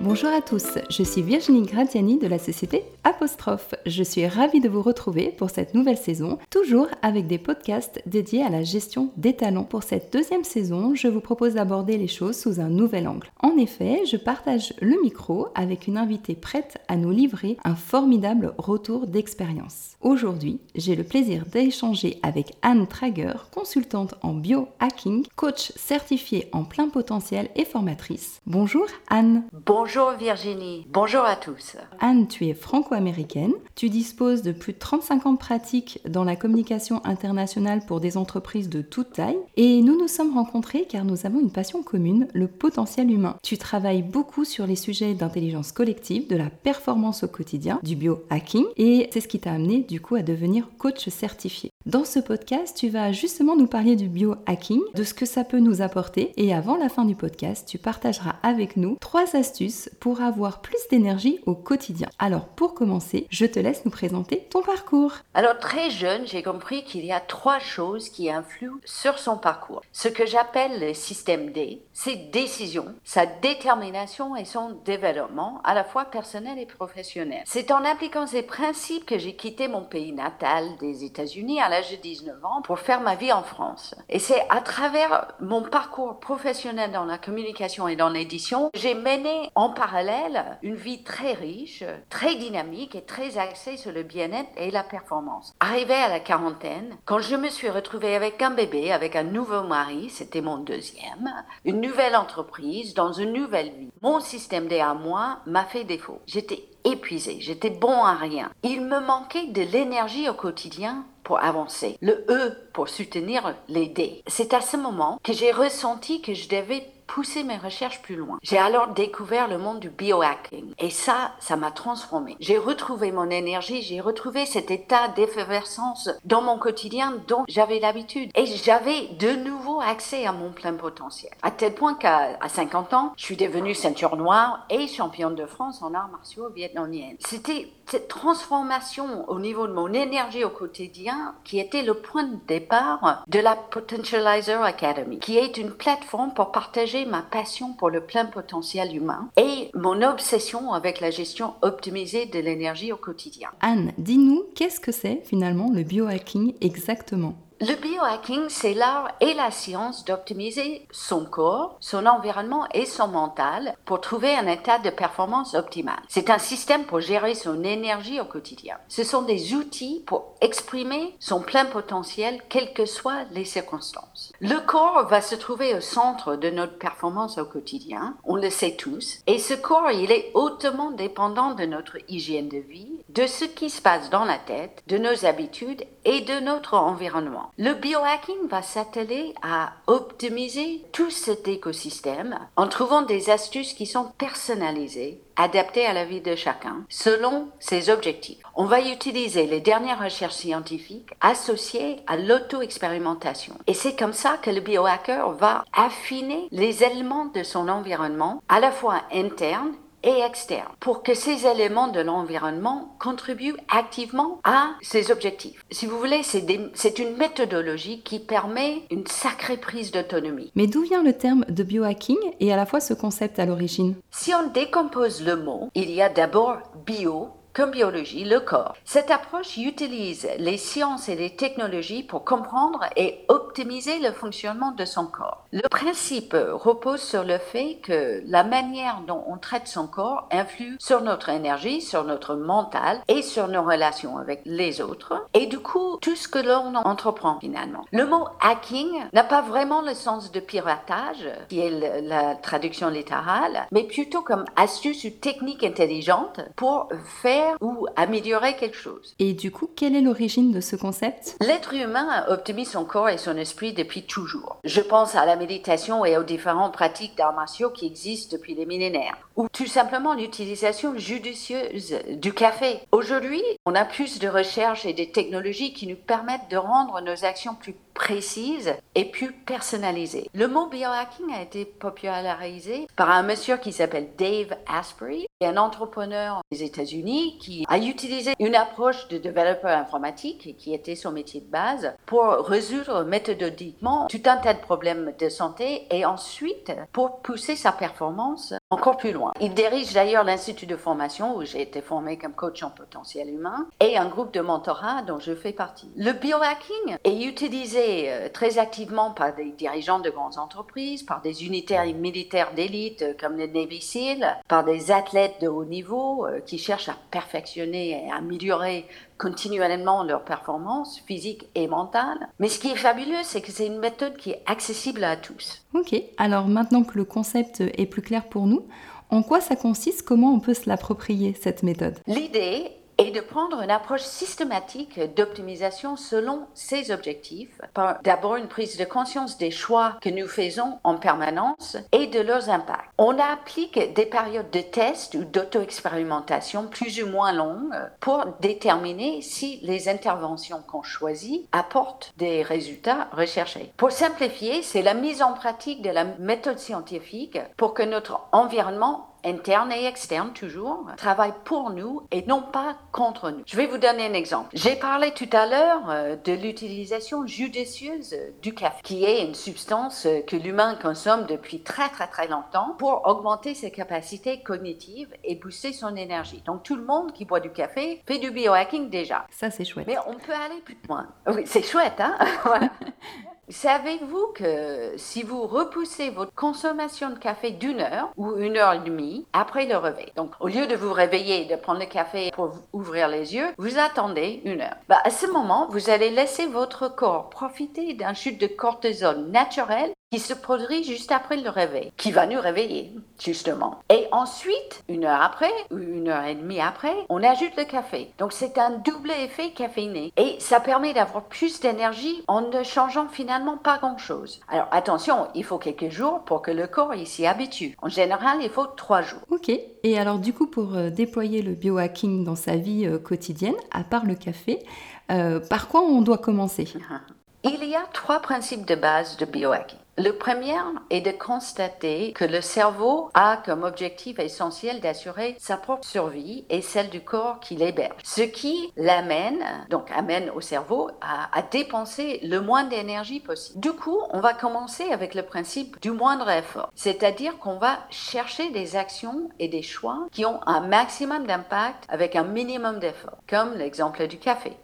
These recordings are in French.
Bonjour à tous, je suis Virginie Gratiani de la société Apostrophe. Je suis ravie de vous retrouver pour cette nouvelle saison, toujours avec des podcasts dédiés à la gestion des talents. Pour cette deuxième saison, je vous propose d'aborder les choses sous un nouvel angle. En effet, je partage le micro avec une invitée prête à nous livrer un formidable retour d'expérience. Aujourd'hui, j'ai le plaisir d'échanger avec Anne Trager, consultante en biohacking, coach certifiée en plein potentiel et formatrice. Bonjour Anne. Bonjour Virginie, bonjour à tous. Anne, tu es franco-américaine, tu disposes de plus de 35 ans de pratique dans la communication internationale pour des entreprises de toute taille et nous nous sommes rencontrés car nous avons une passion commune, le potentiel humain. Tu travailles beaucoup sur les sujets d'intelligence collective, de la performance au quotidien, du biohacking et c'est ce qui t'a amené du coup à devenir coach certifié. Dans ce podcast, tu vas justement nous parler du biohacking, de ce que ça peut nous apporter et avant la fin du podcast, tu partageras avec nous trois astuces pour avoir plus d'énergie au quotidien. Alors pour commencer, je te laisse nous présenter ton parcours. Alors très jeune, j'ai compris qu'il y a trois choses qui influent sur son parcours. Ce que j'appelle le système D, ses décisions, sa détermination et son développement à la fois personnel et professionnel. C'est en appliquant ces principes que j'ai quitté mon pays natal des États-Unis à l'âge de 19 ans pour faire ma vie en France. Et c'est à travers mon parcours professionnel dans la communication et dans l'édition, j'ai mené en parallèle une vie très riche, très dynamique et très axée sur le bien-être et la performance. Arrivé à la quarantaine, quand je me suis retrouvée avec un bébé, avec un nouveau mari, c'était mon deuxième, une nouvelle entreprise, dans une nouvelle vie, mon système D à moi m'a fait défaut. J'étais épuisée, j'étais bon à rien. Il me manquait de l'énergie au quotidien pour avancer, le E pour soutenir les D. C'est à ce moment que j'ai ressenti que je devais pousser mes recherches plus loin. J'ai alors découvert le monde du biohacking et ça, ça m'a transformé. J'ai retrouvé mon énergie, j'ai retrouvé cet état d'effervescence dans mon quotidien dont j'avais l'habitude et j'avais de nouveau accès à mon plein potentiel. À tel point qu'à 50 ans, je suis devenue ceinture noire et championne de France en arts martiaux vietnamiennes. C'était cette transformation au niveau de mon énergie au quotidien qui était le point de départ de la Potentializer Academy, qui est une plateforme pour partager ma passion pour le plein potentiel humain et mon obsession avec la gestion optimisée de l'énergie au quotidien. Anne, dis-nous, qu'est-ce que c'est finalement le biohacking exactement? Le biohacking, c'est l'art et la science d'optimiser son corps, son environnement et son mental pour trouver un état de performance optimal. C'est un système pour gérer son énergie au quotidien. Ce sont des outils pour exprimer son plein potentiel, quelles que soient les circonstances. Le corps va se trouver au centre de notre performance au quotidien, on le sait tous, et ce corps, il est hautement dépendant de notre hygiène de vie, de ce qui se passe dans la tête, de nos habitudes et de notre environnement. Le biohacking va s'atteler à optimiser tout cet écosystème en trouvant des astuces qui sont personnalisées, adaptées à la vie de chacun, selon ses objectifs. On va utiliser les dernières recherches scientifiques associées à l'auto-expérimentation. Et c'est comme ça que le biohacker va affiner les éléments de son environnement, à la fois interne et externe pour que ces éléments de l'environnement contribuent activement à ses objectifs. Si vous voulez, c'est une méthodologie qui permet une sacrée prise d'autonomie. Mais d'où vient le terme de biohacking et à la fois ce concept à l'origine? Si on décompose le mot, il y a d'abord bio comme biologie, le corps. Cette approche utilise les sciences et les technologies pour comprendre et optimiser le fonctionnement de son corps. Le principe repose sur le fait que la manière dont on traite son corps influe sur notre énergie, sur notre mental et sur nos relations avec les autres et du coup tout ce que l'on entreprend finalement. Le mot hacking n'a pas vraiment le sens de piratage, qui est la traduction littérale, mais plutôt comme astuce ou technique intelligente pour faire ou améliorer quelque chose. Et du coup, quelle est l'origine de ce concept? L'être humain optimise son corps et son esprit depuis toujours. Je pense à la méditation et aux différentes pratiques d'arts martiaux qui existent depuis les millénaires, ou tout simplement l'utilisation judicieuse du café. Aujourd'hui, on a plus de recherches et des technologies qui nous permettent de rendre nos actions plus précises et plus personnalisées. Le mot biohacking a été popularisé par un monsieur qui s'appelle Dave Asprey, un entrepreneur des États-Unis qui a utilisé une approche de développeur informatique qui était son métier de base pour résoudre méthodiquement tout un tas de problèmes de santé et ensuite pour pousser sa performance encore plus loin. Il dirige d'ailleurs l'Institut de formation où j'ai été formé comme coach en potentiel humain et un groupe de mentorat dont je fais partie. Le biohacking est utilisé euh, très activement par des dirigeants de grandes entreprises, par des unitaires et militaires d'élite euh, comme les Navy SEAL, par des athlètes de haut niveau euh, qui cherchent à perfectionner et améliorer continuellement leur performance physique et mentale. Mais ce qui est fabuleux, c'est que c'est une méthode qui est accessible à tous. Ok, alors maintenant que le concept est plus clair pour nous, en quoi ça consiste Comment on peut se l'approprier, cette méthode? L'idée et de prendre une approche systématique d'optimisation selon ses objectifs, par d'abord une prise de conscience des choix que nous faisons en permanence et de leurs impacts. On applique des périodes de test ou d'auto-expérimentation plus ou moins longues pour déterminer si les interventions qu'on choisit apportent des résultats recherchés. Pour simplifier, c'est la mise en pratique de la méthode scientifique pour que notre environnement interne et externe toujours, travaillent pour nous et non pas contre nous. Je vais vous donner un exemple. J'ai parlé tout à l'heure euh, de l'utilisation judicieuse du café, qui est une substance euh, que l'humain consomme depuis très très très longtemps pour augmenter ses capacités cognitives et booster son énergie. Donc tout le monde qui boit du café fait du biohacking déjà. Ça c'est chouette. Mais on peut aller plus loin. Oui, c'est chouette, hein? Savez-vous que si vous repoussez votre consommation de café d'une heure ou une heure et demie après le réveil, donc au lieu de vous réveiller et de prendre le café pour ouvrir les yeux, vous attendez une heure. Bah, à ce moment, vous allez laisser votre corps profiter d'un chute de cortisol naturel qui se produit juste après le réveil, qui va nous réveiller, justement. Et ensuite, une heure après, ou une heure et demie après, on ajoute le café. Donc c'est un double effet caféiné. Et ça permet d'avoir plus d'énergie en ne changeant finalement pas grand-chose. Alors attention, il faut quelques jours pour que le corps s'y habitue. En général, il faut trois jours. Ok. Et alors du coup, pour euh, déployer le biohacking dans sa vie euh, quotidienne, à part le café, euh, par quoi on doit commencer? Il y a trois principes de base de biohacking. Le premier est de constater que le cerveau a comme objectif essentiel d'assurer sa propre survie et celle du corps qui l'héberge. Ce qui l'amène, donc amène au cerveau, à, dépenser le moins d'énergie possible. Du coup, on va commencer avec le principe du moindre effort. C'est-à-dire qu'on va chercher des actions et des choix qui ont un maximum d'impact avec un minimum d'effort, comme l'exemple du café.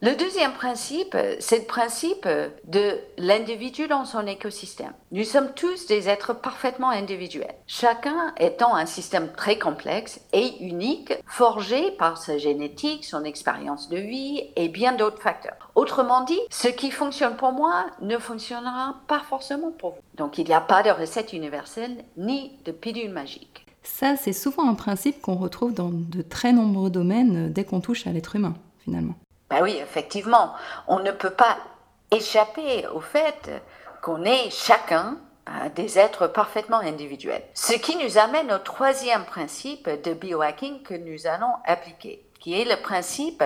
Le deuxième principe, c'est le principe de l'individu dans son écosystème. Nous sommes tous des êtres parfaitement individuels, chacun étant un système très complexe et unique, forgé par sa génétique, son expérience de vie et bien d'autres facteurs. Autrement dit, ce qui fonctionne pour moi ne fonctionnera pas forcément pour vous. Donc il n'y a pas de recette universelle ni de pilule magique. Ça, c'est souvent un principe qu'on retrouve dans de très nombreux domaines dès qu'on touche à l'être humain, finalement. Ben oui, effectivement, on ne peut pas échapper au fait qu'on est chacun des êtres parfaitement individuels. Ce qui nous amène au troisième principe de biohacking que nous allons appliquer, qui est le principe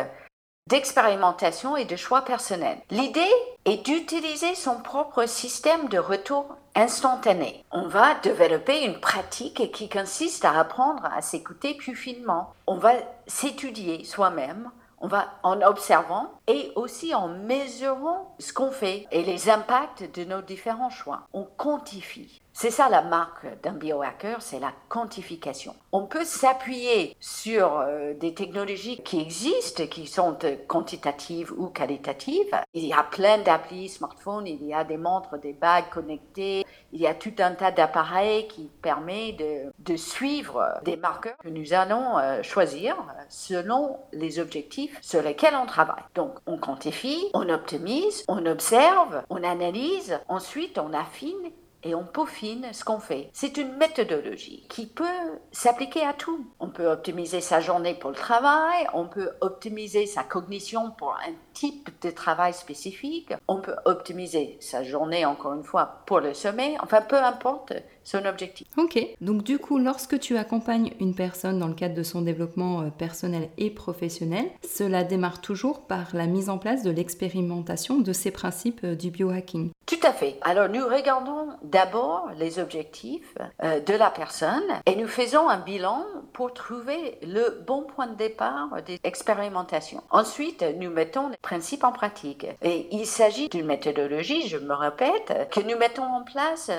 d'expérimentation et de choix personnel. L'idée est d'utiliser son propre système de retour instantané. On va développer une pratique qui consiste à apprendre à s'écouter plus finement. On va s'étudier soi-même on va en observant et aussi en mesurant ce qu'on fait et les impacts de nos différents choix. On quantifie. C'est ça la marque d'un biohacker, c'est la quantification. On peut s'appuyer sur euh, des technologies qui existent, qui sont euh, quantitatives ou qualitatives. Il y a plein d'applis smartphones, il y a des montres, des bagues connectées, il y a tout un tas d'appareils qui permettent de, de, suivre des marqueurs que nous allons euh, choisir selon les objectifs sur lesquels on travaille. Donc on quantifie, on optimise, on observe, on analyse, ensuite on affine et on peaufine ce qu'on fait. C'est une méthodologie qui peut s'appliquer à tout. On peut optimiser sa journée pour le travail, on peut optimiser sa cognition pour un type de travail spécifique, on peut optimiser sa journée encore une fois pour le sommeil, enfin peu importe son objectif. Ok, donc du coup, lorsque tu accompagnes une personne dans le cadre de son développement euh, personnel et professionnel, cela démarre toujours par la mise en place de l'expérimentation de ces principes euh, du biohacking. Tout à fait. Alors nous regardons d'abord les objectifs euh, de la personne et nous faisons un bilan pour trouver le bon point de départ des expérimentations. Ensuite, nous mettons principe en pratique. Et il s'agit d'une méthodologie, je me répète, que nous mettons en place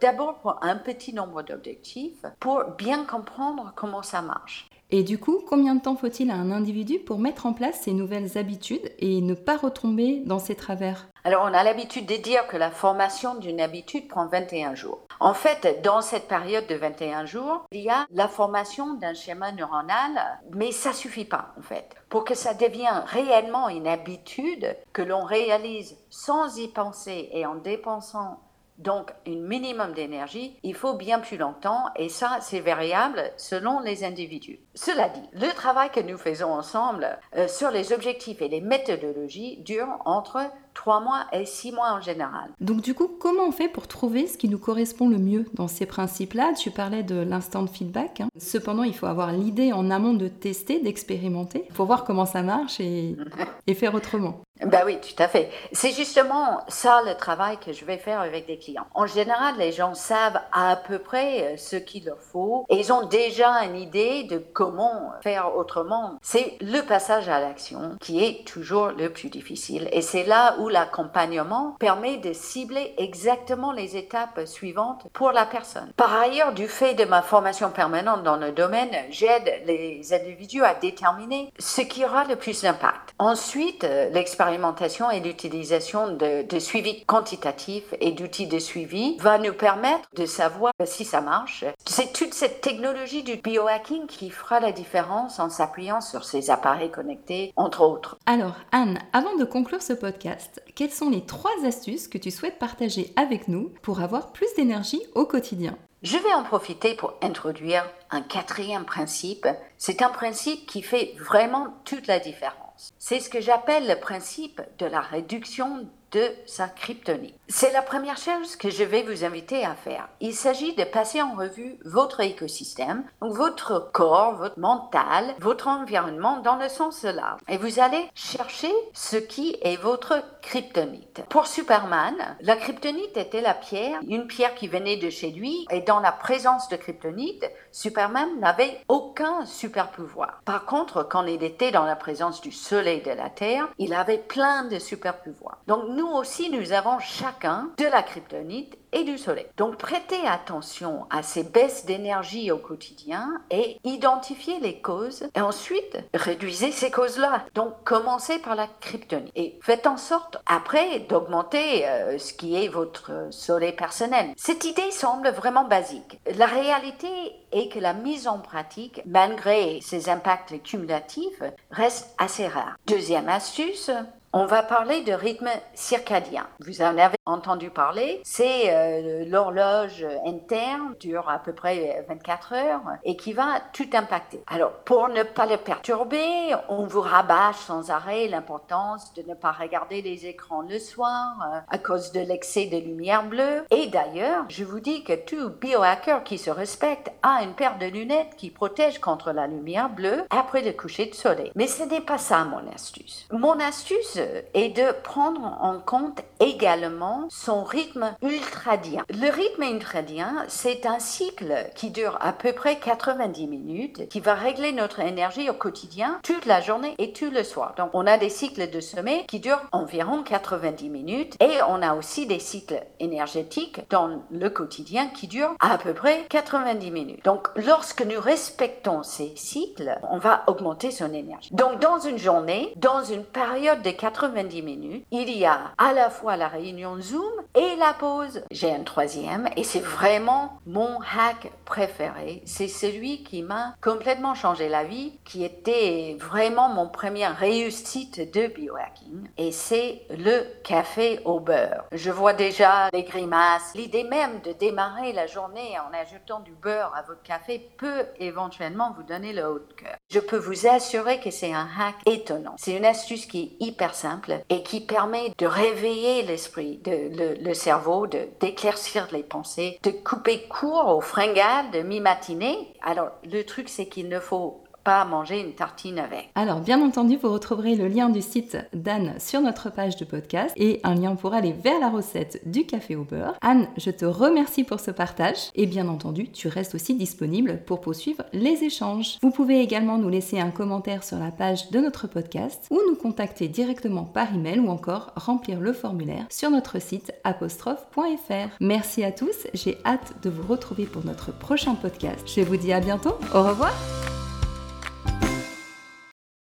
d'abord pour un petit nombre d'objectifs pour bien comprendre comment ça marche. Et du coup, combien de temps faut-il à un individu pour mettre en place ces nouvelles habitudes et ne pas retomber dans ses travers? Alors, on a l'habitude de dire que la formation d'une habitude prend 21 jours. En fait, dans cette période de 21 jours, il y a la formation d'un schéma neuronal, mais ça suffit pas, en fait. Pour que ça devienne réellement une habitude que l'on réalise sans y penser et en dépensant donc un minimum d'énergie, il faut bien plus longtemps et ça, c'est variable selon les individus. Cela dit, le travail que nous faisons ensemble euh, sur les objectifs et les méthodologies dure entre 3 mois et 6 mois en général. Donc du coup, comment on fait pour trouver ce qui nous correspond le mieux dans ces principes-là? Tu parlais de l'instant feedback. Hein. Cependant, il faut avoir l'idée en amont de tester, d'expérimenter, pour voir comment ça marche et, et faire autrement. Ben oui, tout à fait. C'est justement ça le travail que je vais faire avec des clients. En général, les gens savent à peu près euh, ce qu'il leur faut et ils ont déjà une idée de comment faire autrement. C'est le passage à l'action qui est toujours le plus difficile et c'est là où l'accompagnement permet de cibler exactement les étapes suivantes pour la personne. Par ailleurs, du fait de ma formation permanente dans le domaine, j'aide les individus à déterminer ce qui aura le plus d'impact. Ensuite, euh, l'expérimentation et l'utilisation de, de, suivi quantitatif et d'outils de suivi va nous permettre de savoir si ça marche. C'est toute cette technologie du biohacking qui fera la différence en s'appuyant sur ces appareils connectés, entre autres. Alors, Anne, avant de conclure ce podcast, quelles sont les trois astuces que tu souhaites partager avec nous pour avoir plus d'énergie au quotidien? Je vais en profiter pour introduire un quatrième principe. C'est un principe qui fait vraiment toute la différence. C'est ce que j'appelle le principe de la réduction de sa kryptonite. C'est la première chose que je vais vous inviter à faire. Il s'agit de passer en revue votre écosystème, votre corps, votre mental, votre environnement dans le sens large. Et vous allez chercher ce qui est votre kryptonite. Pour Superman, la kryptonite était la pierre, une pierre qui venait de chez lui, et dans la présence de kryptonite, Superman n'avait aucun super pouvoir. Par contre, quand il était dans la présence du soleil de la Terre, il avait plein de super pouvoirs. Donc nous aussi, nous avons de la kryptonite et du soleil. Donc prêtez attention à ces baisses d'énergie au quotidien et identifiez les causes et ensuite réduisez ces causes-là. Donc commencez par la kryptonite et faites en sorte après d'augmenter euh, ce qui est votre soleil personnel. Cette idée semble vraiment basique. La réalité est que la mise en pratique, malgré ses impacts cumulatifs, reste assez rare. Deuxième astuce, on va parler de rythme circadien. Vous en avez entendu parler. C'est euh, l'horloge interne, dure à peu près 24 heures et qui va tout impacter. Alors, pour ne pas le perturber, on vous rabâche sans arrêt l'importance de ne pas regarder les écrans le soir euh, à cause de l'excès de lumière bleue. Et d'ailleurs, je vous dis que tout biohacker qui se respecte a une paire de lunettes qui protège contre la lumière bleue après le coucher de soleil. Mais ce n'est pas ça mon astuce. Mon astuce et de prendre en compte également son rythme ultradien. Le rythme ultradien, c'est un cycle qui dure à peu près 90 minutes, qui va régler notre énergie au quotidien toute la journée et tout le soir. Donc on a des cycles de sommeil qui durent environ 90 minutes et on a aussi des cycles énergétiques dans le quotidien qui durent à peu près 90 minutes. Donc lorsque nous respectons ces cycles, on va augmenter son énergie. Donc dans une journée, dans une période de 90 minutes, il y a à la fois la réunion Zoom et la pause. J'ai un troisième et c'est vraiment mon hack préféré. C'est celui qui m'a complètement changé la vie, qui était vraiment mon premier réussite de biohacking et c'est le café au beurre. Je vois déjà les grimaces. L'idée même de démarrer la journée en ajoutant du beurre à votre café peut éventuellement vous donner le haut de cœur. Je peux vous assurer que c'est un hack étonnant. C'est une astuce qui est hyper simple et qui permet de réveiller l'esprit, le, le, cerveau, d'éclaircir les pensées, de couper court aux fringales de mi-matinée. Alors, le truc, c'est qu'il ne faut pas manger une tartine avec. Alors, bien entendu, vous retrouverez le lien du site d'Anne sur notre page de podcast et un lien pour aller vers la recette du café au beurre. Anne, je te remercie pour ce partage et bien entendu, tu restes aussi disponible pour poursuivre les échanges. Vous pouvez également nous laisser un commentaire sur la page de notre podcast ou nous contacter directement par email ou encore remplir le formulaire sur notre site apostrophe.fr. Merci à tous, j'ai hâte de vous retrouver pour notre prochain podcast. Je vous dis à bientôt, au revoir